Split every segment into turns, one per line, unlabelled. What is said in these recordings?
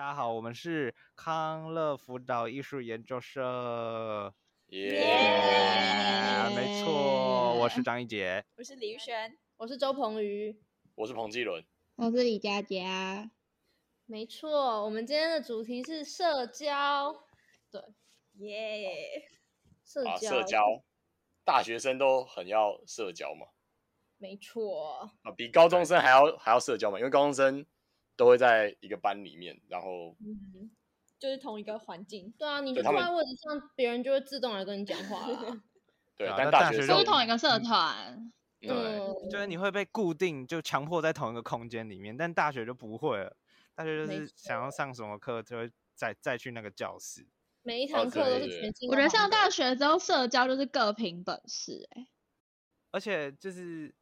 大家好，我们是康乐辅导艺术研究社。
耶
Yeah，没错，我是张一杰，
我是李玉轩，
我是周鹏宇，
我是彭继伦，
我是李佳佳。
没错，我们今天的主题是社交。对，
耶，
社交，
啊，社交，大学生都很要社交嘛。
没错。
啊，比高中生还要还要社交嘛，因为高中生。都会在一个班里面，然后，
嗯，就是同一个环境。
对啊，你就坐在位置上，别人就会自动来跟你讲话了。
对，但大学
都是同一个社团。
对，就是你会被固定，就强迫在同一个空间里面。但大学就不会了，大学就是想要上什么课，就会再再去那个教室。
每一堂课都是全新。
我觉得上大学之后，社交就是各凭本事，欸。
而且就是，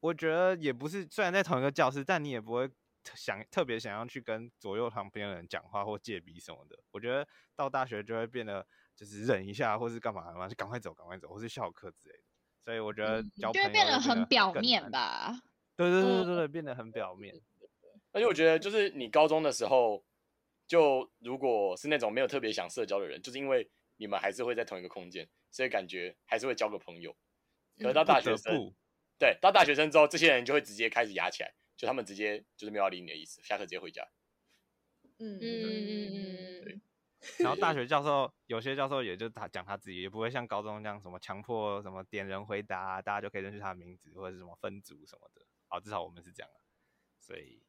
我觉得也不是，虽然在同一个教室，但你也不会。想特别想要去跟左右旁边的人讲话或借笔什么的，我觉得到大学就会变得就是忍一下，或是干嘛嘛，就赶快走，赶快走，或是翘课之类的。所以我觉得交朋友、嗯、就会变得
很表面吧。
对对对对对，变得很表面。
而且我觉得就是你高中的时候，就如果是那种没有特别想社交的人，就是因为你们还是会在同一个空间，所以感觉还是会交个朋友。可是到大学生，嗯、对，到大学生之后，这些人就会直接开始压起来。就他们直接就是没有要理你的意思，下课直接回家。
嗯嗯嗯嗯嗯。
然后大 学教授有些教授也就他讲他自己，也不会像高中那样什么强迫什么点人回答，大家就可以认识他的名字或者是什么分组什么的。好，至少我们是这样，所以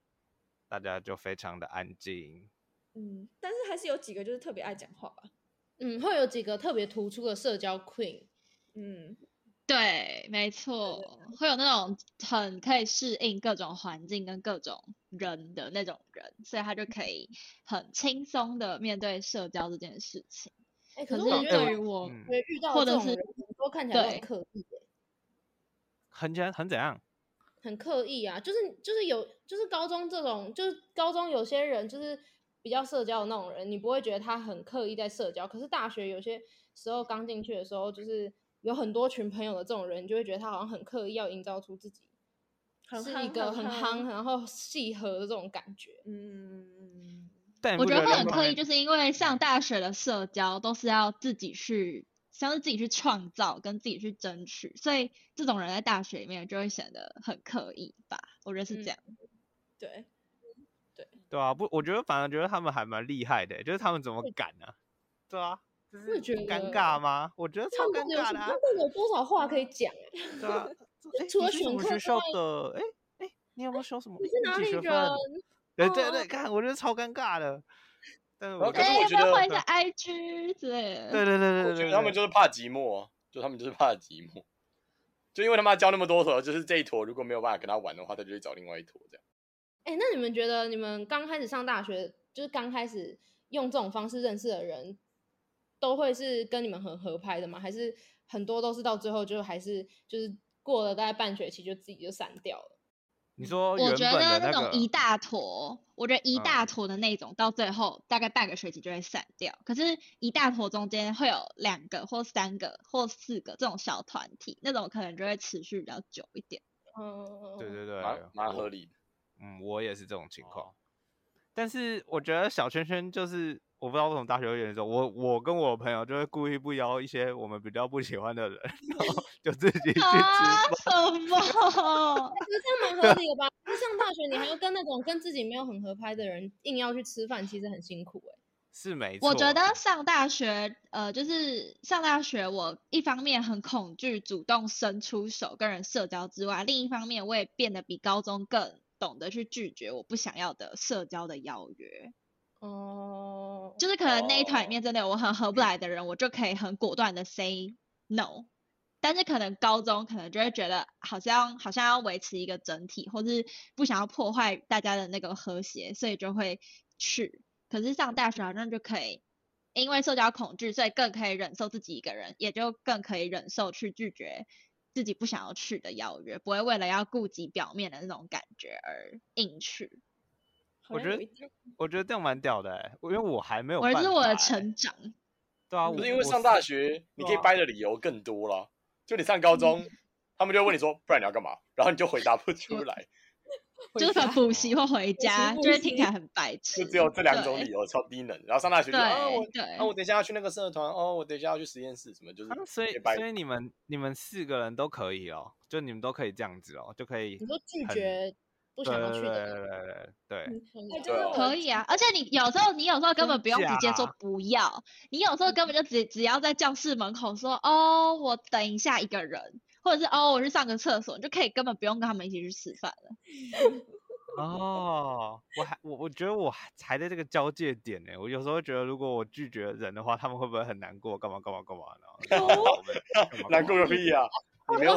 大家就非常的安静。
嗯，但是还是有几个就是特别爱讲话吧。
嗯，会有几个特别突出的社交 queen。
嗯。
对，没错，会有那种很可以适应各种环境跟各种人的那种人，所以他就可以很轻松的面对社交这件事情。
哎，可是我觉得对于我，遇到或者是都看起来很刻意，
很很很怎样？
很刻意啊，就是就是有就是高中这种，就是高中有些人就是比较社交的那种人，你不会觉得他很刻意在社交，可是大学有些时候刚进去的时候就是。有很多群朋友的这种人，你就会觉得他好像很刻意要营造出自己是一个很夯，然后契合的这种感觉。
嗯，
我觉得会很刻意，就是因为上大学的社交都是要自己去，像是自己去创造，跟自己去争取，所以这种人在大学里面就会显得很刻意吧？我觉得是这样。
嗯、对，对，
对啊，不，我觉得反而觉得他们还蛮厉害的，就是他们怎么敢呢、啊？对啊。
会觉得
尴尬吗？我觉得超尴尬的、啊。
他们有多少话可以讲？
对啊，
除了选课
学校的，哎哎，你有没有修什么？
你是哪里人？
对对对，看，我觉得超尴尬的。但是我
可是我觉得
换一下 IG 之类的。
对对对对对，
我觉得他们就是怕寂寞，就他们就是怕寂寞，就因为他妈交那么多坨，就是这一坨如果没有办法跟他玩的话，他就去找另外一坨这样。
哎，那你们觉得你们刚开始上大学，就是刚开始用这种方式认识的人？都会是跟你们很合拍的吗？还是很多都是到最后就还是就是过了大概半学期就自己就散掉了？
你说、
那个，我觉得那种一大坨，我觉得一大坨的那种到最后大概半个学期就会散掉。可是，一大坨中间会有两个或三个或四个这种小团体，那种可能就会持续比较久一点。
嗯，
对对对，
蛮蛮合理的。
嗯，我也是这种情况。但是我觉得小圈圈就是。我不知道为什么大学会的时候，我我跟我朋友就会故意不邀一些我们比较不喜欢的人，然后 就自己去吃饭。
啊、什么？其
实这样蛮合理的吧？就上大学，你还要跟那种跟自己没有很合拍的人硬要去吃饭，其实很辛苦哎、欸。
是没错。
我觉得上大学，呃，就是上大学，我一方面很恐惧主动伸出手跟人社交之外，另一方面我也变得比高中更懂得去拒绝我不想要的社交的邀约。
哦
就是可能那一团里面真的有我很合不来的人我就可以很果断的 say no。但是可能高中可能就会觉得好像好像要维持一个整体，或是不想要破坏大家的那个和谐，所以就会去。可是上大学好像就可以，因为社交恐惧，所以更可以忍受自己一个人，也就更可以忍受去拒绝自己不想要去的邀约，不会为了要顾及表面的那种感觉而硬去。
我觉得，我觉得这样蛮屌的，因为我还没有。
我这是我的成长。
对啊，
不是因为上大学，你可以掰的理由更多了。就你上高中，他们就会问你说，不然你要干嘛？然后你就回答不出来。
就是补习或回家，就是听起来很白痴。
就只有这两
种
理由，超低能。然后上大学就啊我
对
啊我等一下要去那个社团哦，我等一下要去实验室什么，就是
啊所以所以你们你们四个人都可以哦，就你们都可以这样子哦，就可以
你说拒绝不想要去的
对
人，
对对对
可以
啊，而且你有时候你有时候根本不用直接说不要，你有时候根本就只只要在教室门口说哦，我等一下一个人，或者是哦，我去上个厕所，你就可以根本不用跟他们一起去吃饭了。
哦，我还我我觉得我还还在这个交界点呢。我有时候会觉得，如果我拒绝人的话，他们会不会很难过？干嘛干嘛干嘛呢？
难过个屁啊！
说不定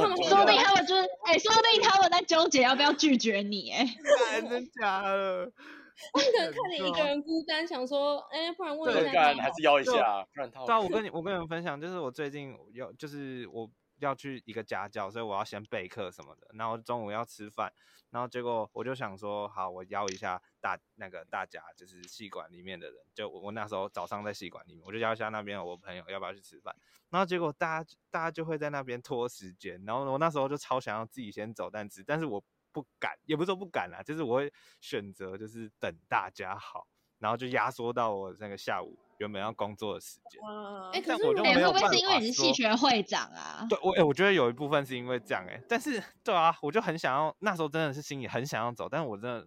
他们就是，哎、说不定他们在纠结要不要拒绝你，哎，
真的假的？
他们可能看你一个人孤单，想说，哎，不然问
对
一下他
干还是邀一下，不然他
对啊，我跟你我跟你们分享，就是我最近要就是我要去一个家教，所以我要先备课什么的，然后中午要吃饭，然后结果我就想说，好，我邀一下大那个大家，就是戏馆里面的人，就我我那时候早上在戏馆里面，我就邀一下那边我朋友要不要去吃饭，然后结果大家大家就会在那边拖时间，然后我那时候就超想要自己先走，但是但是我不敢，也不是说不敢啦，就是我会选择就是等大家好，然后就压缩到我那个下午原本要工作的时间。
啊
哎，可
是我就
是
哎、
没有办
会不会是因
为
你是系
说
学会长啊？
对我，哎、我觉得有一部分是因为这样、但是对啊，我就很想要，那时候真的是心里很想要走，但是我真的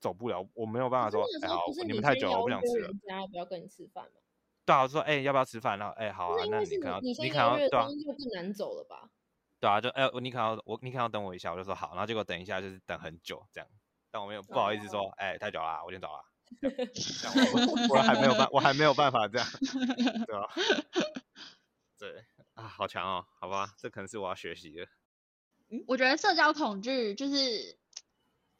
走不了，我没有办法说，哎、好
那时候不是，
你们太久了，我不想吃了。
家要不要跟你吃饭吗？
对啊，我说，哎、要不要吃饭？然后，哎、好啊
那，
你可能，
你
可能，对啊
就更难走了吧？
对啊，就，哎、你可能要，我，你可能要等我一下，我就说好，然后结果等一下就是等很久这样，但我没有不好意思说，哎、太久啦，我先走了。这样我我我还没有办，我还没有办法这样，对吧、对啊，好强哦，好吧，这可能是我要学习的。
我觉得社交恐惧就是，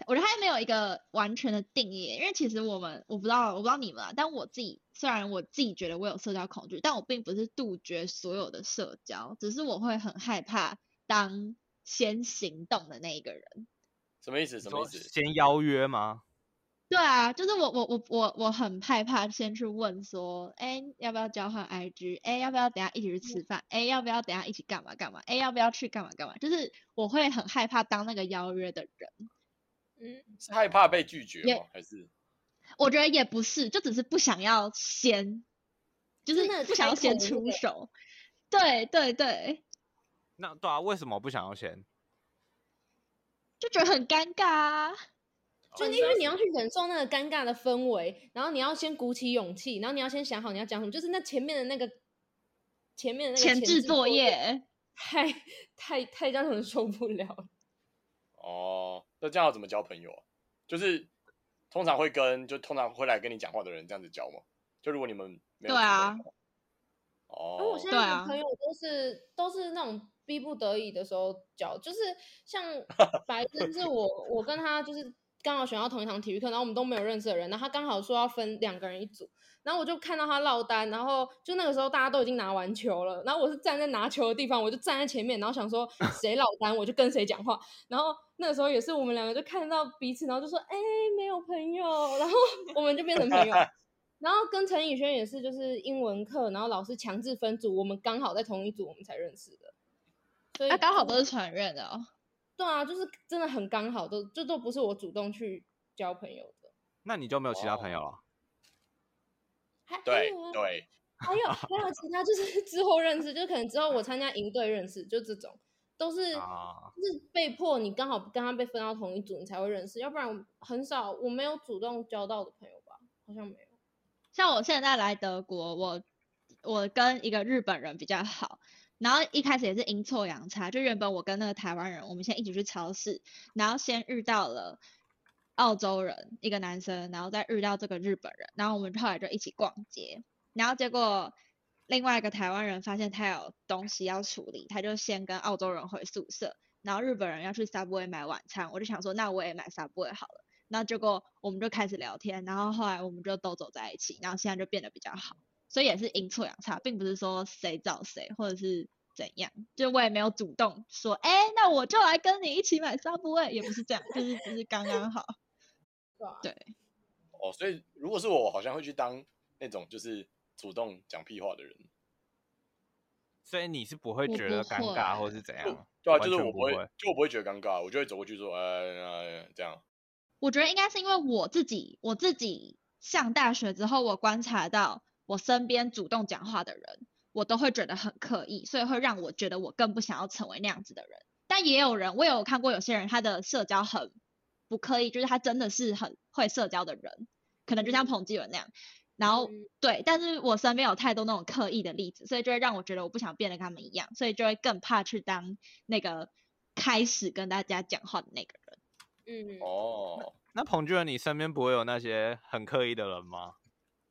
我觉得它没有一个完全的定义，因为其实我们我不知道我不知道你们啊，但我自己虽然我自己觉得我有社交恐惧，但我并不是杜绝所有的社交，只是我会很害怕当先行动的那一个人。
什么意思？什么意思？
先邀约吗？
对啊，就是我我我我我很害怕先去问说，哎，要不要交换 IG？哎，要不要等下一起去吃饭？哎，要不要等下一起干嘛干嘛？哎，要不要去干嘛干嘛？就是我会很害怕当那个邀约的人。
嗯，
是害怕被拒绝
也
吗？还是
我觉得也不是，就只是不想要先，就是不想要先出手。对对对，
那对啊，为什么不想要先？
就觉得很尴尬啊。
就因为你要去忍受那个尴尬的氛围，然后你要先鼓起勇气，然后你要先想好你要讲什么，就是那前面的那个前面的那个
前置作业，
太太太让人受不了了。
哦，那这样要怎么交朋友啊？就是通常会跟就通常会来跟你讲话的人这样子交吗？就如果你们没有
对啊
主动的话，
而我
哦，
现在朋友都是、都是那种逼不得已的时候交，就是像白 真是我我跟他就是刚好选到同一堂体育课，然后我们都没有认识的人，然后他刚好说要分两个人一组，然后我就看到他落单，然后就那个时候大家都已经拿完球了，然后我是站在拿球的地方，我就站在前面，然后想说 谁落单我就跟谁讲话，然后那个时候也是我们两个就看到彼此，然后就说哎没有朋友，然后 我们就变成朋友。然后跟陈宇轩也是，就是英文课，然后老师强制分组，我们刚好在同一组，我们才认识的。所以
他刚好都是传院的哦。
对啊，就是真的很刚好，都就都不是我主动去交朋友的。
那你就没有其他朋友了？
还
还对
对，
还有还有其他，就是 之后认识，就可能之后我参加营队认识，就这种都是
啊，
就是被迫你刚好跟他被分到同一组，你才会认识，要不然很少我没有主动交到的朋友吧，好像没有。
像我现在来德国，我我跟一个日本人比较好，然后一开始也是阴错阳差，就原本我跟那个台湾人，我们先一起去超市，然后先遇到了澳洲人一个男生，然后再遇到这个日本人，然后我们后来就一起逛街，然后结果另外一个台湾人发现他有东西要处理，他就先跟澳洲人回宿舍，然后日本人要去 Subway 买晚餐，我就想说那我也买 Subway 好了。那结果我们就开始聊天，然后后来我们就都走在一起，然后现在就变得比较好，所以也是阴错阳差，并不是说谁找谁或者是怎样，就我也没有主动说，哎，那我就来跟你一起买 Subway，也不是这样，就是只是刚刚好。对
哦，所以如果是我，我好像会去当那种就是主动讲屁话的人。
所以你是不会
我
觉得尴尬或是怎样？
对啊，就是我不
会，
就我不会觉得尴尬，我就会走过去说，哎、呃、哎、呃，这样。
我觉得应该是因为我自己，我自己上大学之后，我观察到我身边主动讲话的人，我都会觉得很刻意，所以会让我觉得我更不想要成为那样子的人。但也有人，我有看过有些人，他的社交很不刻意，就是他真的是很会社交的人，可能就像彭基文那样。然后对，但是我身边有太多那种刻意的例子，所以就会让我觉得我不想变得跟他们一样，所以就会更怕去当那个开始跟大家讲话的那个人。
嗯，哦，
那彭俊，你身边不会有那些很刻意的人吗？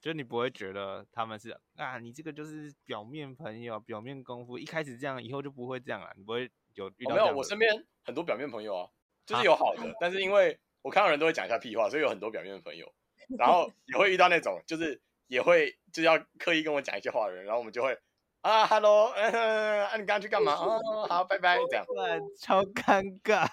就你不会觉得他们是啊，你这个就是表面朋友、表面功夫，一开始这样，以后就不会这样了，你不会有遇到、哦？没
有，我身边很多表面朋友啊，就是有好的，啊、但是因为我看到人都会讲一下屁话，所以有很多表面的朋友。然后也会遇到那种，就是也会就是要刻意跟我讲一些话的人，然后我们就会啊，hello，嗯，啊，你刚刚去干嘛？哦，好，拜拜，这样，
超尴尬，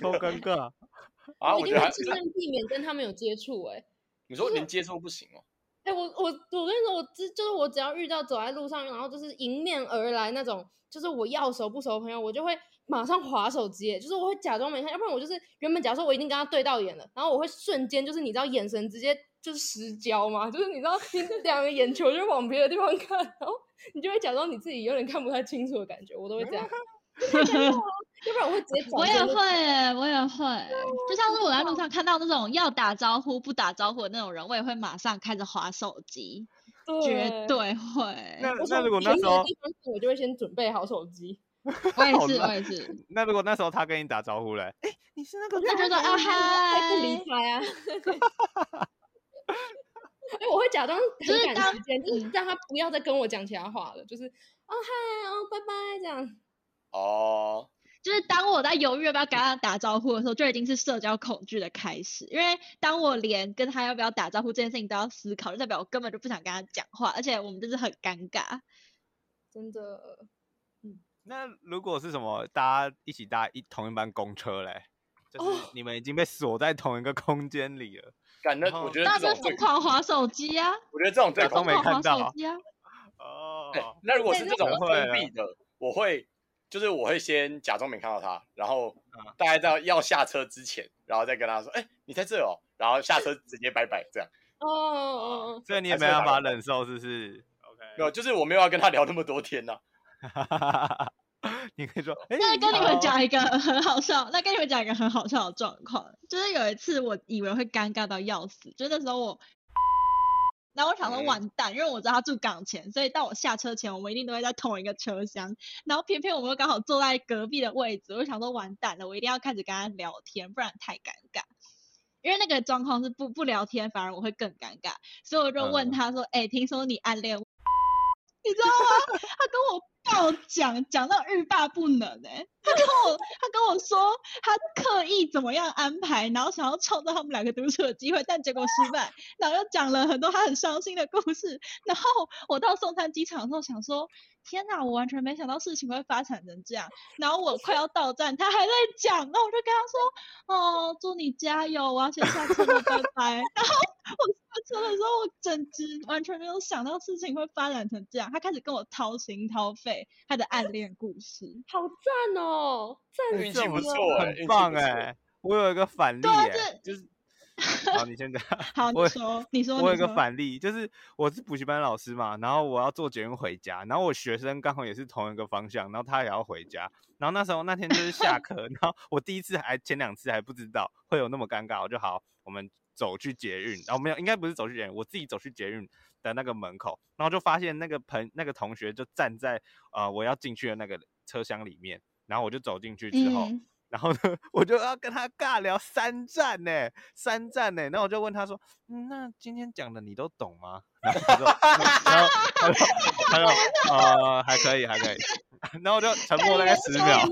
超尴尬。
啊，我觉得还
是尽量避免跟他们有接触。哎，
你说连接触不行哦？
哎，我我我跟你说，我只就是我只要遇到走在路上，然后就是迎面而来那种，就是我要熟不熟的朋友，我就会。马上划手机，就是我会假装没看，要不然我就是原本假如说我已经跟他对到眼了，然后我会瞬间就是你知道眼神直接就是失焦嘛，就是你知道你 两个眼球就往别的地方看，然后你就会假装你自己有点看不太清楚的感觉，我都会这样，要不然我会直接。
我也会，我也会，就像是我在路上看到那种要打招呼不打招呼的那种人，我也会马上开始划手机，绝对会。
那那如果那时候
我就会先准备好手机。
我也是，我也是。
那如果那时候他跟你打招呼嘞？哎、欸，你是那个？
那就说啊嗨，还不理睬啊！哎，我会假装 很赶时间，就是让他不要再跟我讲其他话了，就是哦嗨哦拜拜这样。
哦，
就是当我在犹豫要不要跟他打招呼的时候，就已经是社交恐惧的开始。因为当我连跟他要不要打招呼这件事情都要思考，就代表我根本就不想跟他讲话，而且我们就是很尴尬，
真的。
嗯那如果是什么，大家一起搭一同一班公车嘞，就是你们已经被锁在同一个空间里了。
感觉我觉得这种
疯狂划手机啊！
我觉得这种最
都没看到。
哦，那如果是这种封闭的，我会就是我会先假装没看到他，然后大概在要下车之前，然后再跟他说：“哎，你在这哦。”然后下车直接拜拜这样。
哦 哦哦，
这你也没办法忍受，是不是？OK，
没有，就是我没有要跟他聊那么多天呐。
哈哈哈哈你可以说，欸、
那跟你们讲一个很好笑，那跟你们讲一个很好笑的状况，就是有一次我以为会尴尬到要死，就那时候我，然后我想说完蛋，因为我知道他住港前，所以到我下车前，我们一定都会在同一个车厢，然后偏偏我们又刚好坐在隔壁的位置，我就想说完蛋了，我一定要开始跟他聊天，不然太尴尬，因为那个状况是不不聊天，反而我会更尴尬，所以我就问他说，哎、嗯欸，听说你暗恋，你知道吗？他跟我。爆讲讲到欲罢不能哎、欸，他跟我 他跟我说他刻意怎么样安排，然后想要创造他们两个独处的机会，但结果失败，然后又讲了很多他很伤心的故事。然后我到松山机场的时候想说，天哪，我完全没想到事情会发展成这样。然后我快要到站，他还在讲，那我就跟他说，哦，祝你加油，我要先下车了，拜拜。然后我。下车的时候，我整直完全没有想到事情会发展成这样。他开始跟我掏心掏肺他的暗恋故事，
好赞哦，赞
运气不错、欸，
很棒哎、欸！我有一个反例、就是，好，你先讲。
好，你说，你说，
我有一个反例，就是我是补习班老师嘛，然后我要坐捷运回家，然后我学生刚好也是同一个方向，然后他也要回家，然后那时候那天就是下课，然后我第一次还前两次还不知道会有那么尴尬，我就好，我们。走去捷运，然后没有，应该不是走去捷运，我自己走去捷运的那个门口，然后就发现那个朋那个同学就站在呃我要进去的那个车厢里面，然后我就走进去之后，嗯、然后呢 我就要跟他尬聊三站呢，三站呢，然后我就问他说，嗯，那今天讲的你都懂吗？然后他说，然后他说，他说呃还可以还可以，然后我就沉默大概十秒，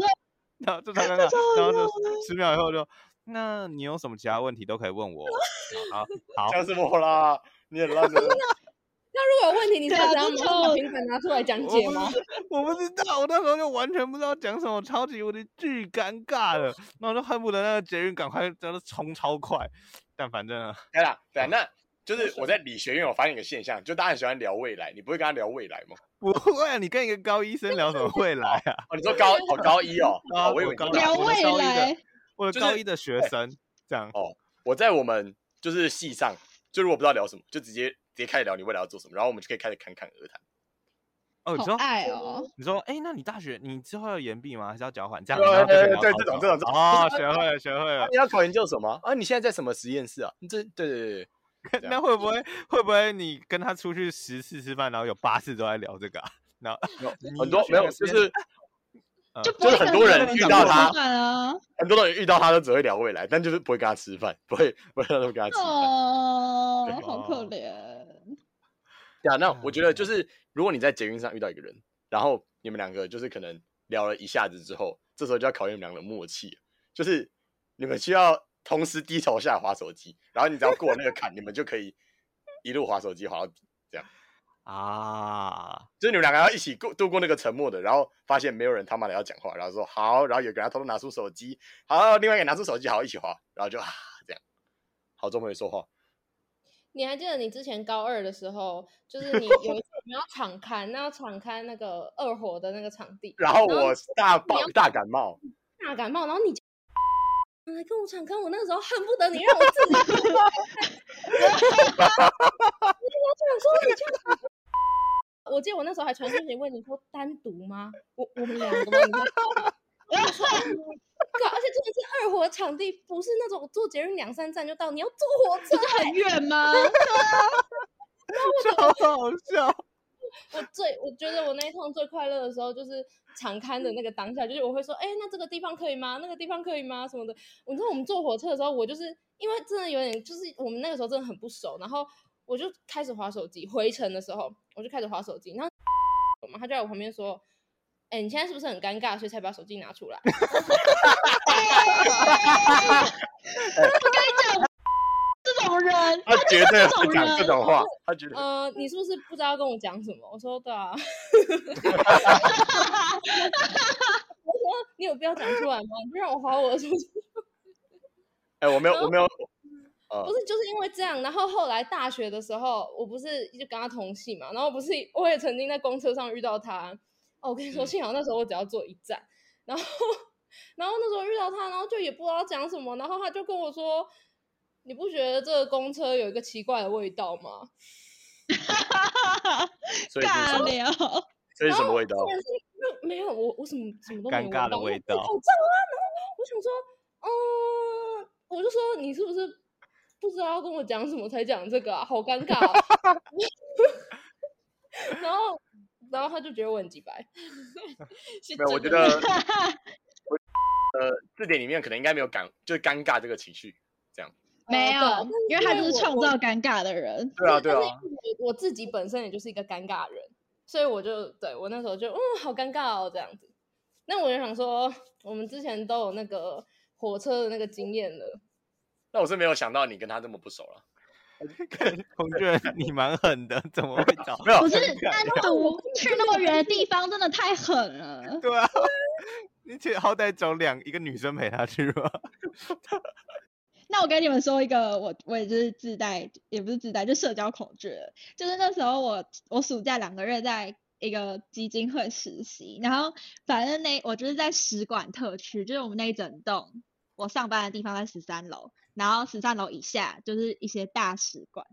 然后就他刚刚，然后就十秒以后就。那你有什么其他问题都可以问我。好，好，
讲什么啦？你很烂的。
那如果有问题，你是要怎样把平板拿出来讲解吗？
我不知道，我那时候就完全不知道讲什么，超级无敌巨尴尬的，那我就恨不得那个捷运赶快真的冲超快。但反正，
对啦，对，那就是我在理学院，我发现一个现象，就大家很喜欢聊未来，你不会跟他聊未来吗？
不会啊，你跟一个高医生聊什么未来啊？
哦，你说高哦高一哦，
啊，我
有聊未来。
我的高一的学生、就是、这样
哦，我在我们就是系上，就如果不知道聊什么，就直接直接开始聊你未来要做什么，然后我们就可以开始侃侃而谈。
哦，你说
爱哦，
你说，哎，那你大学你之后要延毕吗？还是要交换？这样
对对对，这种这种
哦，学会了学会了。
你要考研究所吗？啊，你现在在什么实验室啊？你这对对对对，
那会不会会不会你跟他出去十次吃饭，然后有八次都在聊这个啊？然后
很多没有，就是
就
就是很多人遇到他，很多人遇到他都只会聊未来，但就是不会跟他吃饭，不会不会让他们跟他吃饭。
哦，好可怜。
对啊，那我觉得就是。如果你在捷运上遇到一个人，然后你们两个就是可能聊了一下子之后，这时候就要考验你们两个的默契，就是你们需要同时低头下来滑手机，然后你只要过那个坎，你们就可以一路滑手机滑到底，
啊，
就是你们两个要一起过度过那个沉默的，然后发现没有人他妈的要讲话，然后说好，然后有个人偷偷拿出手机，好，另外一个拿出手机，好，一起滑，然后就啊这样，好，终于说话。
你还记得你之前高二的时候，就是你 有一次你要敞开，那要敞开那个二火的那个场地，
然后我大爆大感冒，
大感冒，然后你来跟我敞开，我那个时候恨不得你让我自己，我想说你这我记得我那时候还传讯息问你说单独吗？我我们两个吗？我说。对，而且这个是二火场地，不是那种坐捷运两三站就到，你要坐火车，
很远吗？
超好笑！
我最我觉得我那一趟最快乐的时候，就是场勘的那个当下，就是我会说，哎、欸，那这个地方可以吗？那个地方可以吗？什么的。你知道我们坐火车的时候，我就是因为真的有点，就是我们那个时候真的很不熟，然后我就开始划手机。回程的时候，我就开始划手机，然后他就在我旁边说。哎、欸，你现在是不是很尴尬，所以才把手机拿出来？我
跟你讲，这种人，
他绝对会讲这种话。他觉得，
呃，你是不是不知道跟我讲什么？我说对啊。我说你有必要讲出来吗？你不让我滑我的手机。
哎、欸，我没有，我没有。
不是，就是因为这样。然后后来大学的时候，我不是就跟他同系嘛，然后不是我也曾经在公车上遇到他。哦，我跟你说，幸好那时候我只要坐一站，然后，然后那时候遇到他，然后就也不知道讲什么，然后他就跟我说：“你不觉得这个公车有一个奇怪的味道吗？”
哈哈哈哈哈！
尬聊，
这是什么味道？
没有，我我什么什么都没有。
尴尬的味道。
好脏啊！然后我想说，嗯，我就说你是不是不知道要跟我讲什么才讲这个啊？好尴尬啊。然后。然后他就觉得我很鸡白，
没有，我觉得，呃，字典里面可能应该没有尴，就是尴尬这个情绪，这样。
没有，因为他就是创造尴尬的人。
对啊，对啊。
我自己本身也就是一个尴尬的人，所以我就对我那时候就嗯，好尴尬哦，这样子。那我就想说，我们之前都有那个火车的那个经验了。
那我是没有想到你跟他这么不熟了。
孔雀，你蛮狠的，怎么会找？
没有，
不是单独去那么远的地方，真的太狠了。
对啊，你且好歹找两一个女生陪他去吧。
那我跟你们说一个，我我也就是自带，也不是自带，就社交恐惧。就是那时候我我暑假两个月在一个基金会实习，然后反正那我就是在使馆特区，就是我们那一整栋，我上班的地方在十三楼。然后十三楼以下就是一些大使馆，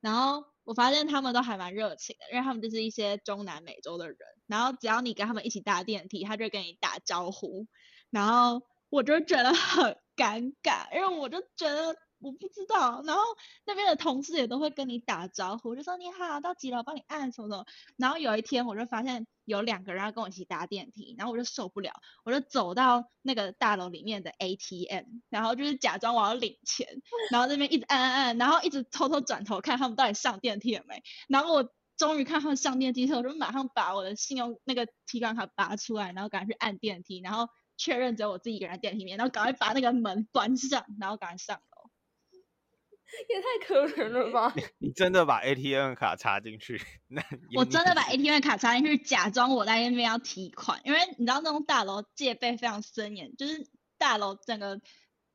然后我发现他们都还蛮热情的，因为他们就是一些中南美洲的人，然后只要你跟他们一起搭电梯，他就跟你打招呼，然后我就觉得很尴尬，因为我就觉得。我不知道，然后那边的同事也都会跟你打招呼，就说你好，到几楼帮你按什么什么。然后有一天我就发现有两个人要跟我一起搭电梯，然后我就受不了，我就走到那个大楼里面的 ATM，然后就是假装我要领钱，然后这边一直按按按，然后一直偷偷转头看他们到底上电梯了没。然后我终于看他们上电梯之后，我就马上把我的信用那个提款卡拔出来，然后赶快去按电梯，然后确认只有我自己一个人在电梯里面，然后赶快把那个门关上，然后赶快上。
也太可怜了吧！
你真的把 ATM 卡插进去？那
我真的把 ATM 卡插进去，假装我在那边要提款，因为你知道那种大楼戒备非常森严，就是大楼整个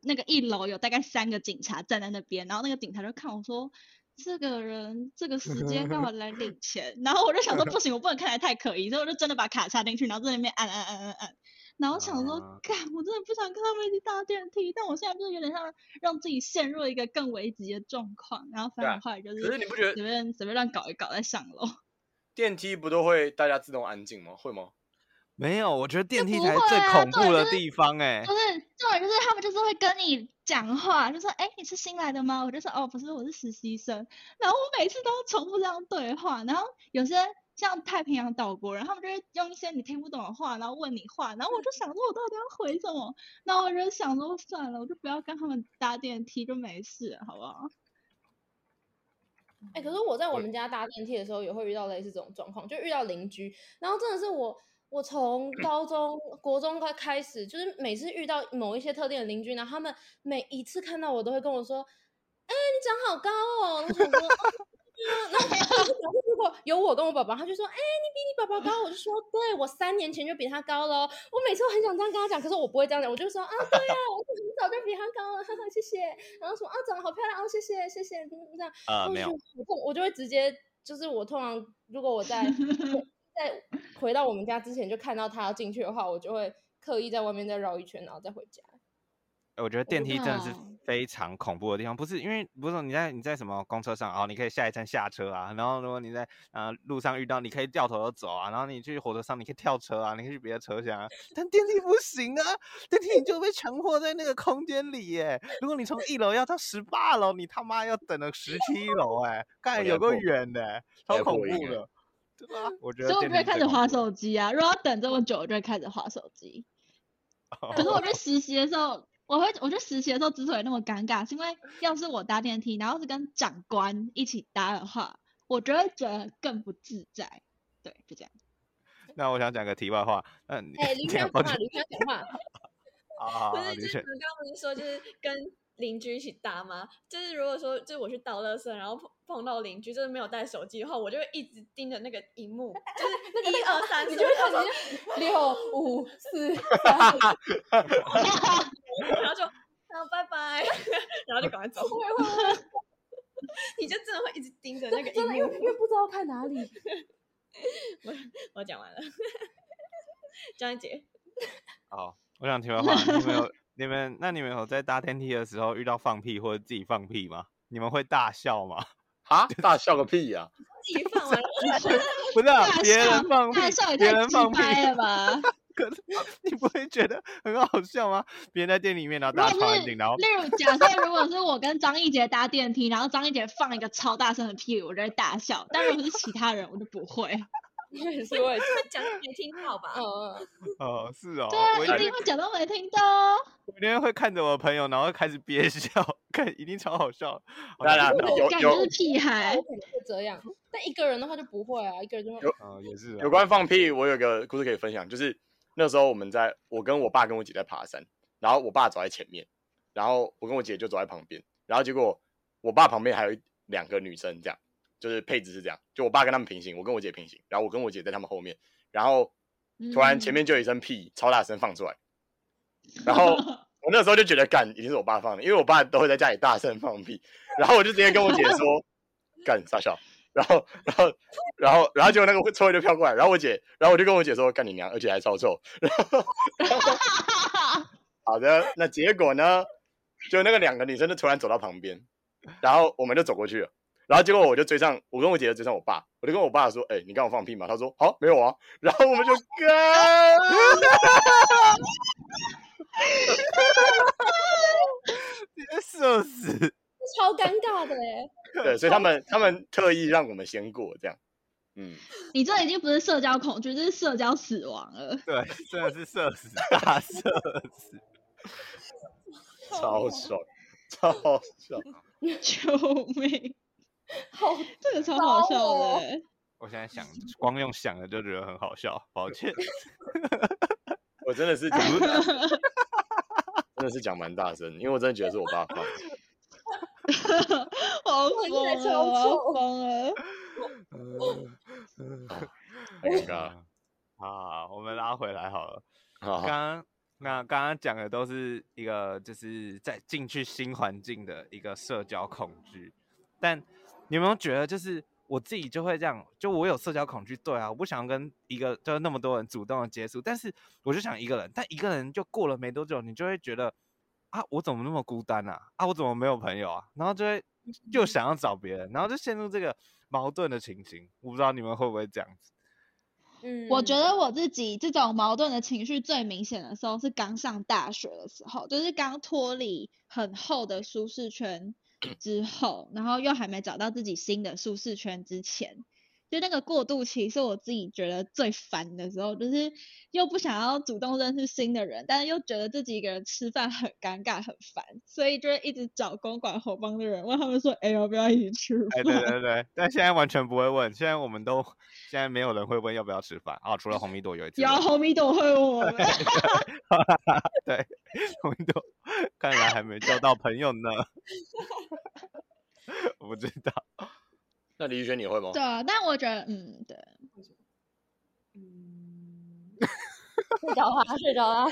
那个一楼有大概三个警察站在那边，然后那个警察就看我说：“这个人这个时间干嘛来领钱？” 然后我就想说：“不行，我不能看起来太可疑。”所以我就真的把卡插进去，然后在那边按按按按按。然后想说，
啊
干，我真的不想跟他们一起搭电梯，但我现在就是有点像让自己陷入一个更危急的状况，然后反正后来就是，
可是你不觉得
随便随便乱搞一搞再上楼？
电梯不都会大家自动安静吗？会吗？
没有，我觉得电梯
不
才是最恐怖的地方哎、
就是重点就是他们就是会跟你讲话，就说哎你是新来的吗？我就说哦不是，我是实习生。然后我每次都重复这样对话，然后有些像太平洋岛国人，他们就会用一些你听不懂的话，然后问你话，然后我就想说我到底要回什么？然后我就想说算了，我就不要跟他们搭电梯就没事，好不好？
哎、可是我在我们家搭电梯的时候也会遇到类似这种状况，就遇到邻居，然后真的是我，我从高中、国中开开始，就是每次遇到某一些特定的邻居，然后他们每一次看到我都会跟我说：“哎、你长好高哦。”我想说，啊、然后如果有我跟我宝宝，他就说：“哎、你比你宝宝高。”我就说：“对，我三年前就比他高了。”我每次都很想这样跟他讲，可是我不会这样讲，我就说：“啊，对呀、啊，我很早就比他高了，哈哈，谢谢。”然后说：“啊，长得好漂亮哦，谢谢，谢谢。”这样。
呃，没有，
我我就会直接，就是我通常如果我在 在回到我们家之前就看到他要进去的话，我就会刻意在外面再绕一圈，然后再回家。
我觉得电梯真的是
哦
非常恐怖的地方，不是因为不是你在你在什么公车上哦，你可以下一站下车啊，然后如果你在呃路上遇到，你可以掉头就走啊，然后你去火车上你可以跳车啊，你可以去别的车厢啊，但电梯不行啊，电梯你就被强迫在那个空间里耶。如果你从一楼要到十八楼，你他妈要等了十七楼哎，看有够远的，超恐怖的，对吧？我觉得
所以我就会开始划
手。
机啊，如果要等这么久，我就会开始划手机。可是我在实习的时候，我会我去实习的时候之所以那么尴尬，是因为要是我搭电梯，然后是跟长官一起搭的话，我就会觉得更不自在。对，就这样。
那我想讲个题外话，那你
哎、欸，林轩讲话，林轩讲话。
好好好，
不是，就是刚刚不是说就是跟邻居一起搭吗？就是如果说就是我去倒垃圾，然后碰碰到邻居就是没有带手机的话，我就会一直盯着那个荧幕，就是 一二三，
你就会看着六五四三，
然后就然后拜拜，然后就赶快走。你就真的会一直盯着那
个因为因为不知道看哪里。
我 我讲完了，张一杰。
好，我想题外话，你们有你们那你们有在搭电梯的时候遇到放屁或者自己放屁吗？你们会大笑吗？
啊，大笑个屁呀、啊！
自己放完了，
不是、啊，别人放屁，
大笑也
别
太
人放屁
了吧？
可是 你不会觉得很好笑吗？别人在店里面，然后大家
如果是
超安静，然后
例如假设如果是我跟张艺杰搭电梯，然后张艺杰放一个超大声的屁，我就会大笑；但如果是其他人，我就不会。
我也是，我也是。
讲没听到吧？
嗯嗯。
哦，是哦，
对啊，
我
一定会假装没听到哦。
我今天会看着我的朋友，然后开始憋笑，看一定超好笑。
当然有
感觉
有
是屁孩
我。可能会这样，但一个人的话就不会啊，一个人就会。
有
啊，也是啊。
有关放屁，我有个故事可以分享，就是那时候我们在，我跟我爸跟我姐在爬山，然后我爸走在前面，然后我跟我姐就走在旁边，然后结果我爸旁边还有一两个女生，这样就是配置是这样，就我爸跟他们平行，我跟我姐平行，然后我跟我姐在他们后面，然后突然前面就有一声屁，超大声放出来，然后 我那时候就觉得干一定是我爸放的，因为我爸都会在家里大声放屁，然后我就直接跟我姐说 干傻笑。然后，然后，然后，然后结果那个臭味就飘过来，然后我姐，然后我就跟我姐说：“干你娘，而且还超臭。”然后，然后，好的，那结果呢？就那个两个女生就突然走到旁边，然后我们就走过去了，然后结果我就追上，我跟我姐就追上我爸，我就跟我爸说：“哎、欸，你刚我放屁吗？”他说：“好、哦，没有啊。”然后我们就干，
你在社死。
超尴尬的哎。
对，所以他们他们特意让我们先过，这样。嗯，
你这已经不是社交恐惧，这是社交死亡了。
对，真的是社死，大社死，
超爽，超爽。
救命！
好，
这个超好笑的。
我现在想，光用想的就觉得很好笑，抱歉。
我真的是讲，真的是讲蛮大声，因为我真的觉得是我爸放的。
好疯啊！
超
我要
臭
疯了。
太尴尬了。
好，我们拉回来好了。刚刚那刚刚讲的都是一个就是在进去新环境的一个社交恐惧，但你有没有觉得就是我自己就会这样，就我有社交恐惧，对啊，我不想跟一个就是那么多人主动的接触，但是我就想一个人，但一个人就过了没多久，你就会觉得啊，我怎么那么孤单啊？啊，我怎么没有朋友啊？然后就会又想要找别人，然后就陷入这个矛盾的情形。我不知道你们会不会这样子。
嗯，我觉得我自己这种矛盾的情绪最明显的时候是刚上大学的时候，就是刚脱离很厚的舒适圈之后，然后又还没找到自己新的舒适圈之前。就那个过渡期是我自己觉得最烦的时候，就是又不想要主动认识新的人，但是又觉得自己一个人吃饭很尴尬很烦，所以就会一直找公馆后方的人问他们说：“哎，要不要一起吃饭？”哎，
对对对，但现在完全不会问，现在我们都现在没有人会问要不要吃饭啊，除了红米朵有一次。
有红米朵会问我们。
对，红米朵看来还没交到朋友呢。我不知道。
那李宇轩你会吗？
对啊，但我觉得，嗯，对，
嗯，睡着了，睡着了，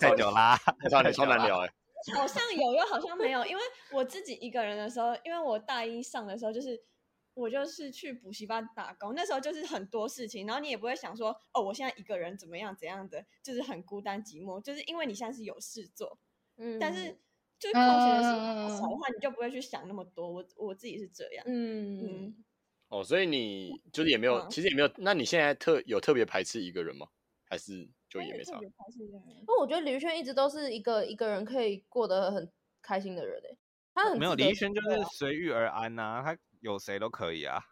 太久啦，
太超你超难聊哎，
好像有又好像没有，因为我自己一个人的时候，因为我大一上的时候就是我就是去补习班打工，那时候就是很多事情，然后你也不会想说，哦，我现在一个人怎么样怎样的，就是很孤单寂寞，就是因为你现在是有事做，嗯，但是。就是空闲的时候少的话，你就不会去想那么多。我我自己是这样。嗯嗯。
哦，所以你就是也没有，其实也没有。那你现在特有特别排斥一个人吗？还是就也没差？特别排斥一个人。
因为我觉得李宇轩一直都是一个一个人可以过得很开心的人诶。他很
没有李宇轩就是随遇而安呐，他有谁都可以啊。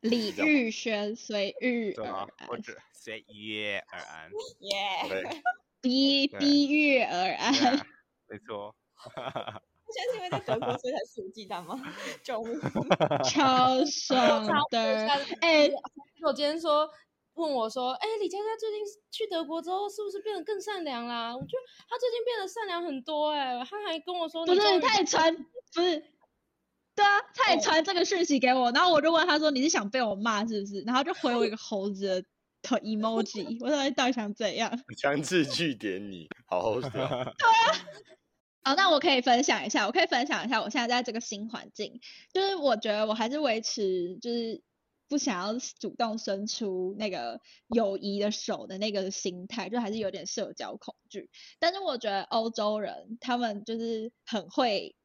李玉轩随遇而安，
或者随遇而安。
耶。
逼逼遇而安。
没错。
哈哈哈，现在是因为在德国所以才肆无忌惮吗？救命！
超爽的。哎，
我今天说问我说，哎，李佳佳最近去德国之后是不是变得更善良啦？我觉得他最近变得善良很多哎，他还跟我说，
不是他也传，不是，对啊，他也传这个讯息给我，然后我就问他说，你是想被我骂是不是？然后就回我一个猴子的 emoji，我说你到底想怎样？
强制句点你，好好笑。对啊。
哦，那我可以分享一下，我可以分享一下我现在在这个新环境，就是我觉得我还是维持就是不想要主动伸出那个友谊的手的那个心态，就还是有点社交恐惧。但是我觉得欧洲人他们就是很会。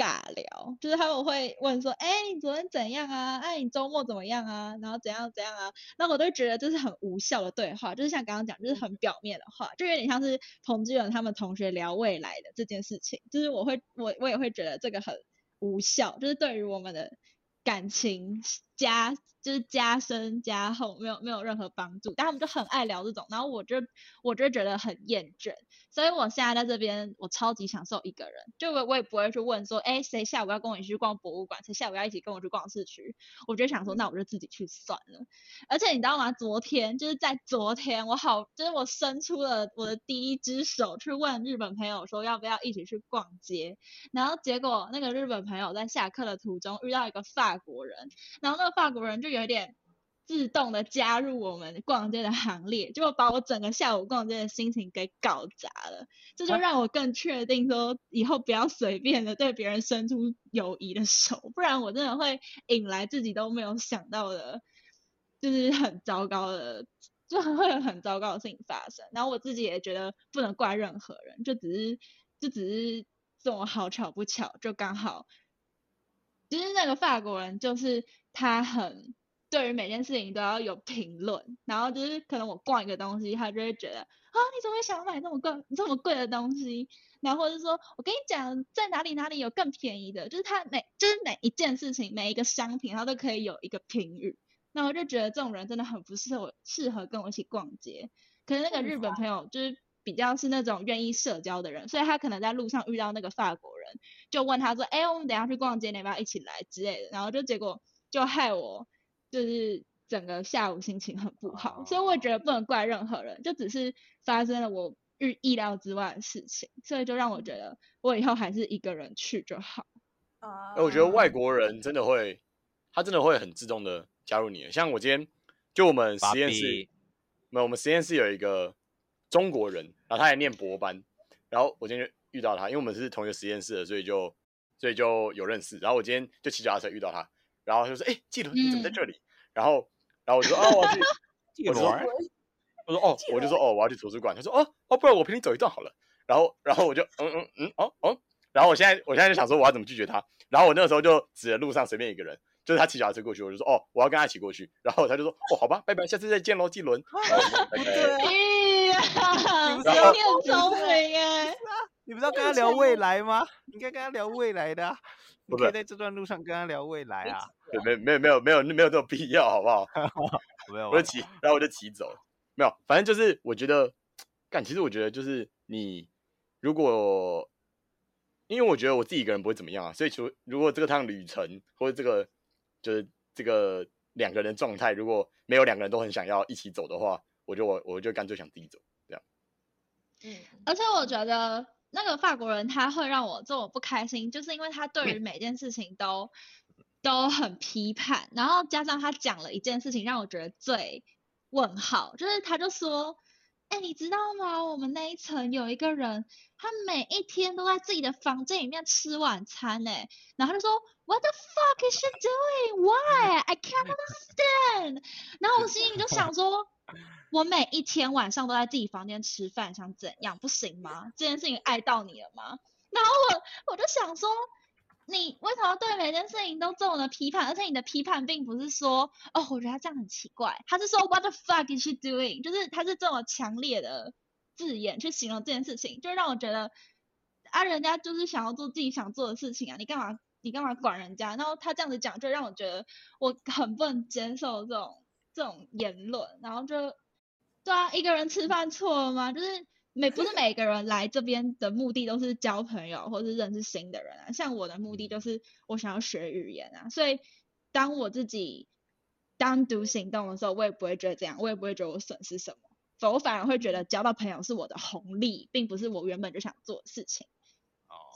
尬聊，就是他们会问说，哎、你昨天怎样啊？哎、你周末怎么样啊？然后怎样怎样啊？那我都觉得这是很无效的对话，就是像刚刚讲，就是很表面的话，就有点像是彭志远他们同学聊未来的这件事情，就是我会我我也会觉得这个很无效，就是对于我们的感情加就是加深加厚没有没有任何帮助，但他们就很爱聊这种，然后我就我就觉得很厌倦。所以我现在在这边，我超级享受一个人，就我我也不会去问说，哎，谁下午要跟我一起去逛博物馆，谁下午要一起跟我去逛市区，我就想说，那我就自己去算了。而且你知道吗？昨天就是在昨天，我好，就是我伸出了我的第一只手去问日本朋友说要不要一起去逛街，然后结果那个日本朋友在下课的途中遇到一个法国人，然后那个法国人就有点。自动的加入我们逛街的行列，就把我整个下午逛街的心情给搞砸了。这就让我更确定说，以后不要随便的对别人伸出友谊的手，不然我真的会引来自己都没有想到的，就是很糟糕的，就很会有很糟糕的事情发生。然后我自己也觉得不能怪任何人，就只是就只是这种好巧不巧，就刚好，其实那个法国人就是他很。对于每件事情都要有评论，然后就是可能我逛一个东西，他就会觉得啊，你怎么会想买这么贵、这么贵的东西？然后或者说我跟你讲，在哪里哪里有更便宜的，就是他每就是每一件事情、每一个商品，他都可以有一个评语。那我就觉得这种人真的很不适合适合跟我一起逛街。可是那个日本朋友就是比较是那种愿意社交的人，所以他可能在路上遇到那个法国人，就问他说：“哎，我们等下去逛街，你要不要一起来？”之类的。然后就结果就害我。就是整个下午心情很不好，oh. 所以我也觉得不能怪任何人，就只是发生了我预意料之外的事情，所以就让我觉得我以后还是一个人去就好。
啊、uh.，我觉得外国人真的会，他真的会很自动的加入你。像我今天就我们实验室，没有，我们实验室有一个中国人，然后他也念博班，然后我今天就遇到他，因为我们是同一个实验室的，所以就所以就有认识。然后我今天就骑脚踏车遇到他。然后就说：“哎、欸，纪伦你怎么在这里？”嗯、然后，然后我就说：“哦，我要去。”我说：“我说哦，我就说哦，我要去图书馆。”他说：“哦哦，不然我陪你走一段好了。”然后，然后我就嗯嗯嗯哦哦，然后我现在我现在就想说我要怎么拒绝他。然后我那个时候就指着路上随便一个人，就是他骑脚踏车过去，我就说：“哦，我要跟他一起过去。”然后他就说：“哦，好吧，拜拜，下次再见喽，纪伦。”
对呀，你很聪明哎。
你不是要跟他聊未来吗？你应该跟他聊未来的、啊，不可以在这段路上跟他聊未来啊。
对，没没有没有没有没有这种必要，好不好？
没有，
我就骑，然后我就骑走。没有，反正就是我觉得，干，其实我觉得就是你如果，因为我觉得我自己一个人不会怎么样啊，所以说如果这个趟旅程或者这个就是这个两个人状态，如果没有两个人都很想要一起走的话，我就我我就干脆想自己走这样。
嗯，而且我觉得。那个法国人他会让我这么不开心，就是因为他对于每件事情都都很批判，然后加上他讲了一件事情让我觉得最问号，就是他就说，哎，你知道吗？我们那一层有一个人，他每一天都在自己的房间里面吃晚餐，哎，然后他就说，What the fuck is she doing? Why? I can't understand。然后我心里就想说。我每一天晚上都在自己房间吃饭，想怎样？不行吗？这件事情碍到你了吗？然后我我就想说，你为什么对每件事情都这么的批判？而且你的批判并不是说，哦，我觉得他这样很奇怪，他是说 What the fuck is she doing？就是他是这么强烈的字眼去形容这件事情，就让我觉得啊，人家就是想要做自己想做的事情啊，你干嘛你干嘛管人家？然后他这样子讲，就让我觉得我很不能接受这种这种言论，然后就。对啊，一个人吃饭错了吗？就是每不是每个人来这边的目的都是交朋友或是认识新的人啊。像我的目的就是我想要学语言啊，所以当我自己单独行动的时候，我也不会觉得这样，我也不会觉得我损失什么，我反而会觉得交到朋友是我的红利，并不是我原本就想做的事情。